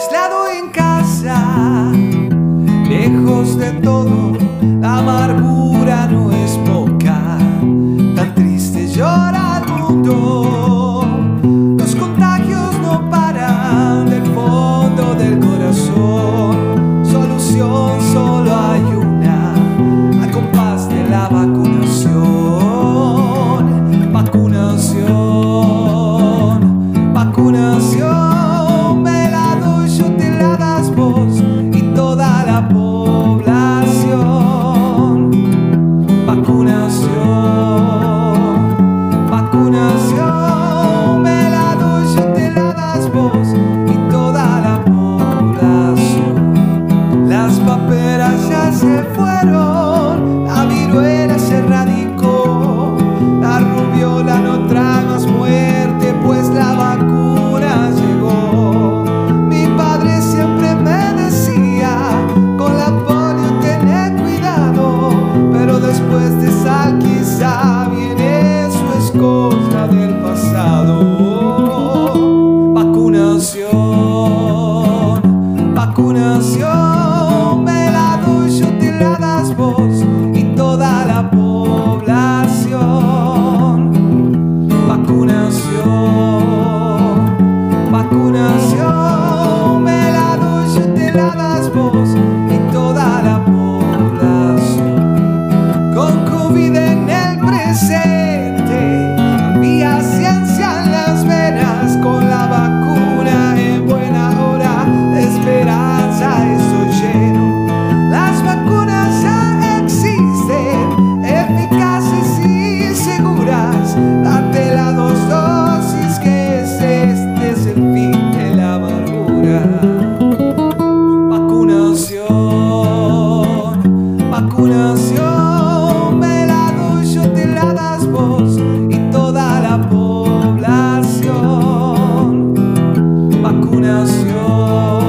aislado en casa, lejos de todo, esposa. Vacunación velado y yo te la das voz y toda la población vacunación.